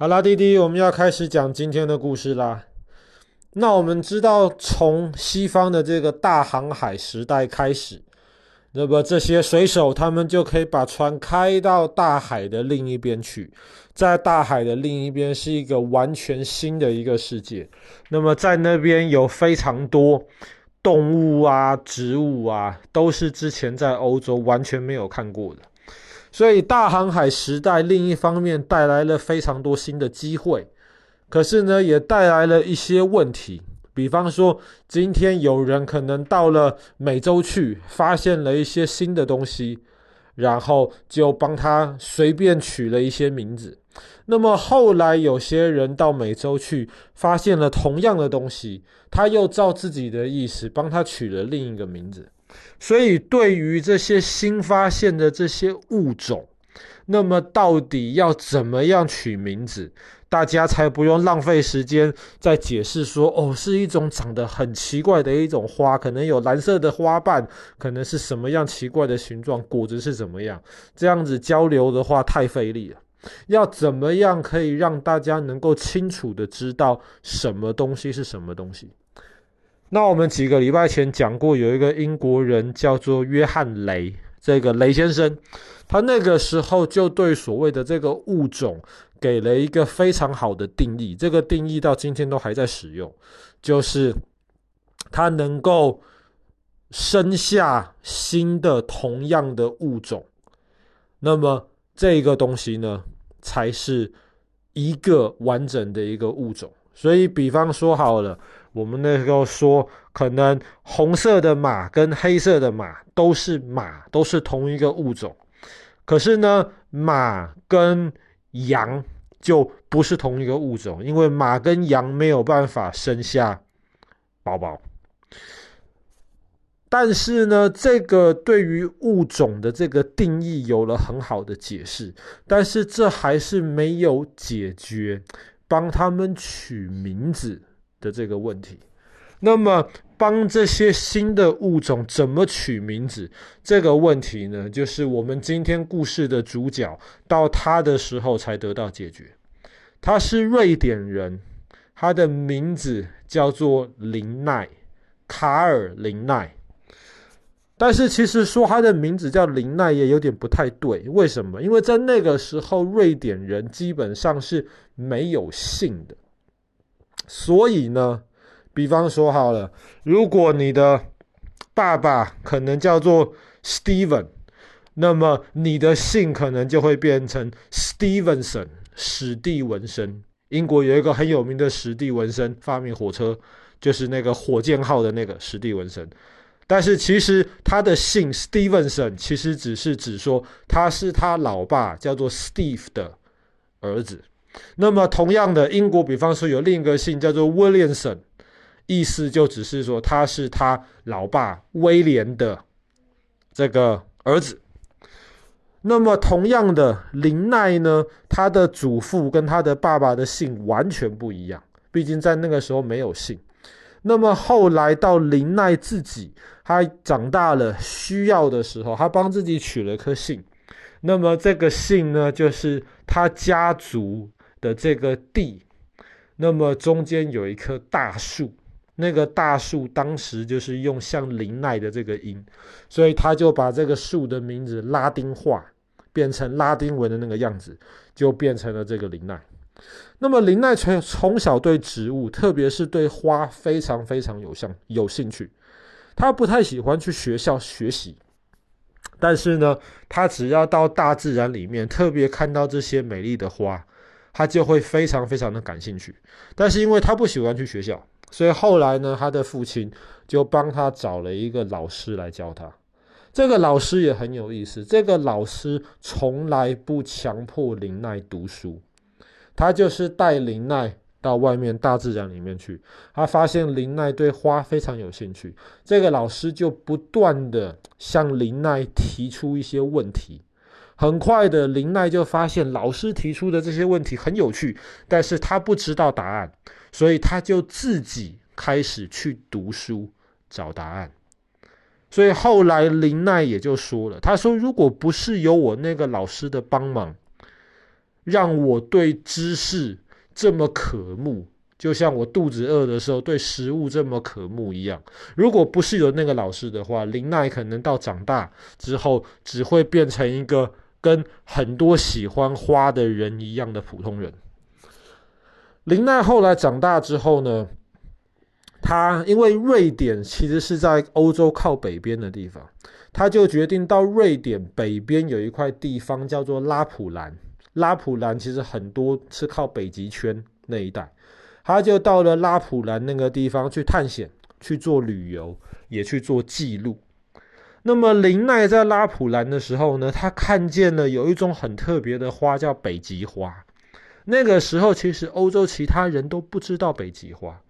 好啦，弟弟，我们要开始讲今天的故事啦。那我们知道，从西方的这个大航海时代开始，那么这些水手他们就可以把船开到大海的另一边去，在大海的另一边是一个完全新的一个世界。那么在那边有非常多动物啊、植物啊，都是之前在欧洲完全没有看过的。所以，大航海时代另一方面带来了非常多新的机会，可是呢，也带来了一些问题。比方说，今天有人可能到了美洲去，发现了一些新的东西，然后就帮他随便取了一些名字。那么后来有些人到美洲去，发现了同样的东西，他又照自己的意思帮他取了另一个名字。所以，对于这些新发现的这些物种，那么到底要怎么样取名字，大家才不用浪费时间在解释说，哦，是一种长得很奇怪的一种花，可能有蓝色的花瓣，可能是什么样奇怪的形状，果子是怎么样？这样子交流的话太费力了。要怎么样可以让大家能够清楚的知道什么东西是什么东西？那我们几个礼拜前讲过，有一个英国人叫做约翰雷，这个雷先生，他那个时候就对所谓的这个物种给了一个非常好的定义，这个定义到今天都还在使用，就是它能够生下新的同样的物种，那么这个东西呢，才是一个完整的一个物种。所以，比方说好了。我们那时候说，可能红色的马跟黑色的马都是马，都是同一个物种。可是呢，马跟羊就不是同一个物种，因为马跟羊没有办法生下宝宝。但是呢，这个对于物种的这个定义有了很好的解释，但是这还是没有解决帮他们取名字的这个问题，那么帮这些新的物种怎么取名字？这个问题呢，就是我们今天故事的主角到他的时候才得到解决。他是瑞典人，他的名字叫做林奈，卡尔林奈。但是其实说他的名字叫林奈也有点不太对，为什么？因为在那个时候，瑞典人基本上是没有姓的。所以呢，比方说好了，如果你的爸爸可能叫做 Steven，那么你的姓可能就会变成 Stevenson，史蒂文森。英国有一个很有名的史蒂文森，发明火车，就是那个火箭号的那个史蒂文森。但是其实他的姓 Stevenson 其实只是指说他是他老爸叫做 Steve 的儿子。那么，同样的，英国比方说有另一个姓叫做 Williamson，意思就只是说他是他老爸威廉的这个儿子。那么，同样的，林奈呢，他的祖父跟他的爸爸的姓完全不一样，毕竟在那个时候没有姓。那么后来到林奈自己，他长大了需要的时候，他帮自己取了颗姓。那么这个姓呢，就是他家族。的这个地，那么中间有一棵大树，那个大树当时就是用像林奈的这个音，所以他就把这个树的名字拉丁化，变成拉丁文的那个样子，就变成了这个林奈。那么林奈从从小对植物，特别是对花非常非常有像有兴趣，他不太喜欢去学校学习，但是呢，他只要到大自然里面，特别看到这些美丽的花。他就会非常非常的感兴趣，但是因为他不喜欢去学校，所以后来呢，他的父亲就帮他找了一个老师来教他。这个老师也很有意思，这个老师从来不强迫林奈读书，他就是带林奈到外面大自然里面去。他发现林奈对花非常有兴趣，这个老师就不断的向林奈提出一些问题。很快的，林奈就发现老师提出的这些问题很有趣，但是他不知道答案，所以他就自己开始去读书找答案。所以后来林奈也就说了，他说：“如果不是有我那个老师的帮忙，让我对知识这么渴慕，就像我肚子饿的时候对食物这么渴慕一样。如果不是有那个老师的话，林奈可能到长大之后只会变成一个跟很多喜欢花的人一样的普通人。林奈后来长大之后呢，他因为瑞典其实是在欧洲靠北边的地方，他就决定到瑞典北边有一块地方叫做拉普兰。拉普兰其实很多是靠北极圈那一带，他就到了拉普兰那个地方去探险、去做旅游，也去做记录。那么林奈在拉普兰的时候呢，他看见了有一种很特别的花，叫北极花。那个时候，其实欧洲其他人都不知道北极花，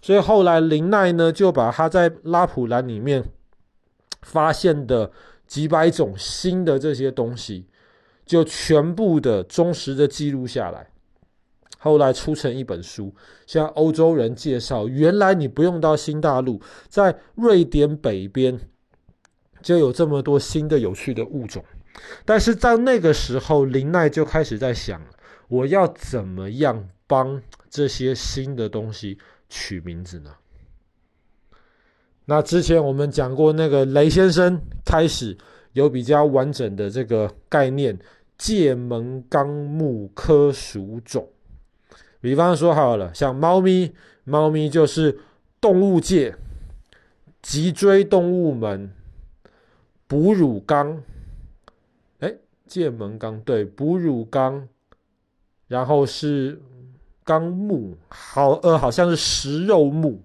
所以后来林奈呢就把他在拉普兰里面发现的几百种新的这些东西，就全部的忠实的记录下来，后来出成一本书，向欧洲人介绍，原来你不用到新大陆，在瑞典北边就有这么多新的有趣的物种，但是在那个时候，林奈就开始在想。我要怎么样帮这些新的东西取名字呢？那之前我们讲过，那个雷先生开始有比较完整的这个概念，界门纲目科属种。比方说好了，像猫咪，猫咪就是动物界脊椎动物门哺乳纲。哎，界门纲对，哺乳纲。然后是纲目，好呃，好像是食肉目，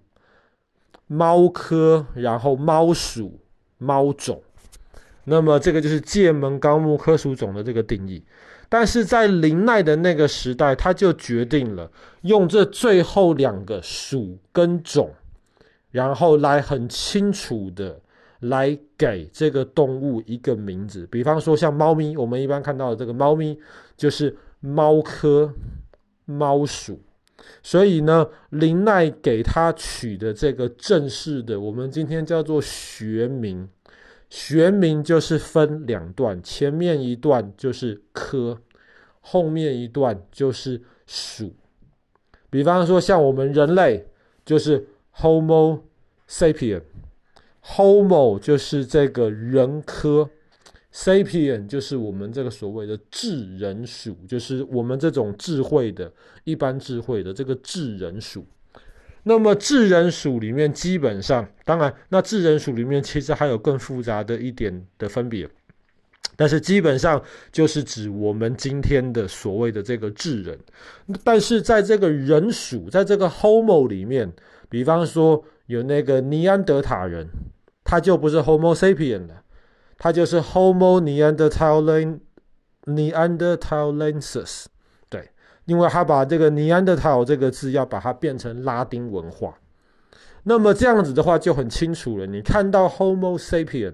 猫科，然后猫属，猫种。那么这个就是界门纲目科属种的这个定义。但是在林奈的那个时代，他就决定了用这最后两个属跟种，然后来很清楚的来给这个动物一个名字。比方说像猫咪，我们一般看到的这个猫咪就是。猫科猫属，所以呢，林奈给他取的这个正式的，我们今天叫做学名。学名就是分两段，前面一段就是科，后面一段就是属。比方说，像我们人类就是 Homo sapien Homo 就是这个人科。Sapien 就是我们这个所谓的智人属，就是我们这种智慧的、一般智慧的这个智人属。那么智人属里面，基本上，当然，那智人属里面其实还有更复杂的一点的分别，但是基本上就是指我们今天的所谓的这个智人。但是在这个人属，在这个 Homo 里面，比方说有那个尼安德塔人，他就不是 Homo sapien 了。他就是 Homo neanderthalensis，对，因为他把这个 Neanderthal 这个字要把它变成拉丁文化，那么这样子的话就很清楚了。你看到 Homo sapien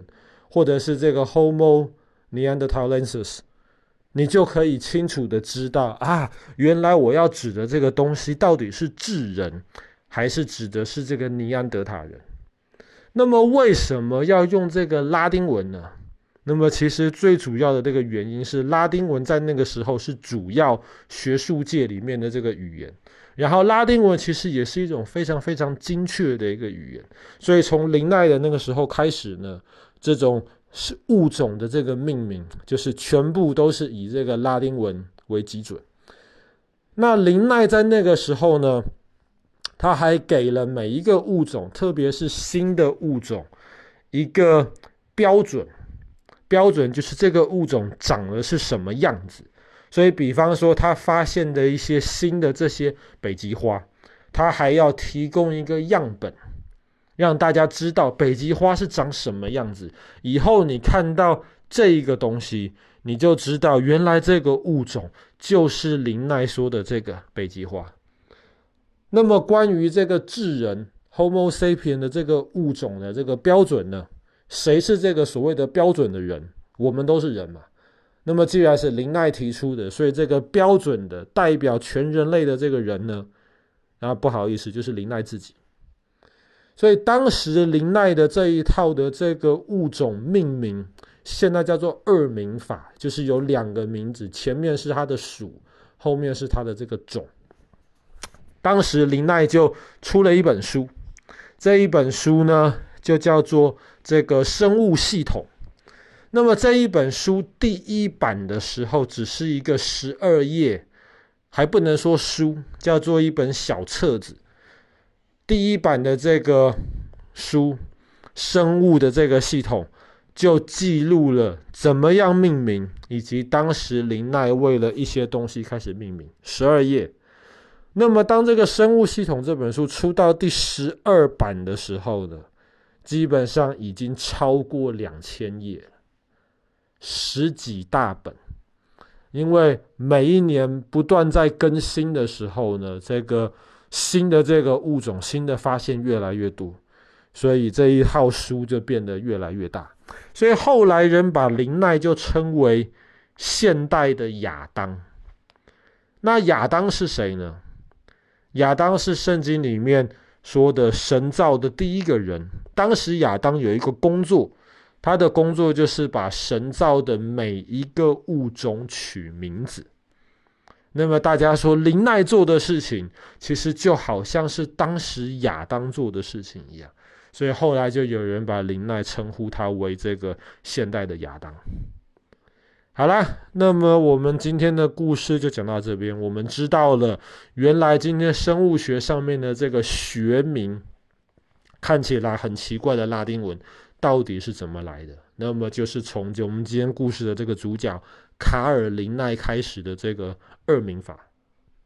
或者是这个 Homo neanderthalensis，你就可以清楚的知道啊，原来我要指的这个东西到底是智人，还是指的是这个尼安德塔人？那么为什么要用这个拉丁文呢？那么，其实最主要的这个原因是，拉丁文在那个时候是主要学术界里面的这个语言。然后，拉丁文其实也是一种非常非常精确的一个语言。所以，从林奈的那个时候开始呢，这种是物种的这个命名，就是全部都是以这个拉丁文为基准。那林奈在那个时候呢，他还给了每一个物种，特别是新的物种，一个标准。标准就是这个物种长的是什么样子，所以比方说他发现的一些新的这些北极花，他还要提供一个样本，让大家知道北极花是长什么样子。以后你看到这一个东西，你就知道原来这个物种就是林奈说的这个北极花。那么关于这个智人 Homo sapien 的这个物种的这个标准呢？谁是这个所谓的标准的人？我们都是人嘛。那么既然是林奈提出的，所以这个标准的代表全人类的这个人呢，啊，不好意思，就是林奈自己。所以当时林奈的这一套的这个物种命名，现在叫做二名法，就是有两个名字，前面是它的属，后面是它的这个种。当时林奈就出了一本书，这一本书呢就叫做这个生物系统。那么这一本书第一版的时候只是一个十二页，还不能说书，叫做一本小册子。第一版的这个书，生物的这个系统，就记录了怎么样命名，以及当时林奈为了一些东西开始命名。十二页。那么当这个生物系统这本书出到第十二版的时候呢，基本上已经超过两千页了。十几大本，因为每一年不断在更新的时候呢，这个新的这个物种、新的发现越来越多，所以这一套书就变得越来越大。所以后来人把林奈就称为现代的亚当。那亚当是谁呢？亚当是圣经里面说的神造的第一个人。当时亚当有一个工作。他的工作就是把神造的每一个物种取名字。那么大家说林奈做的事情，其实就好像是当时亚当做的事情一样。所以后来就有人把林奈称呼他为这个现代的亚当。好啦，那么我们今天的故事就讲到这边。我们知道了，原来今天生物学上面的这个学名看起来很奇怪的拉丁文。到底是怎么来的？那么就是从我们今天故事的这个主角卡尔林奈开始的这个二名法。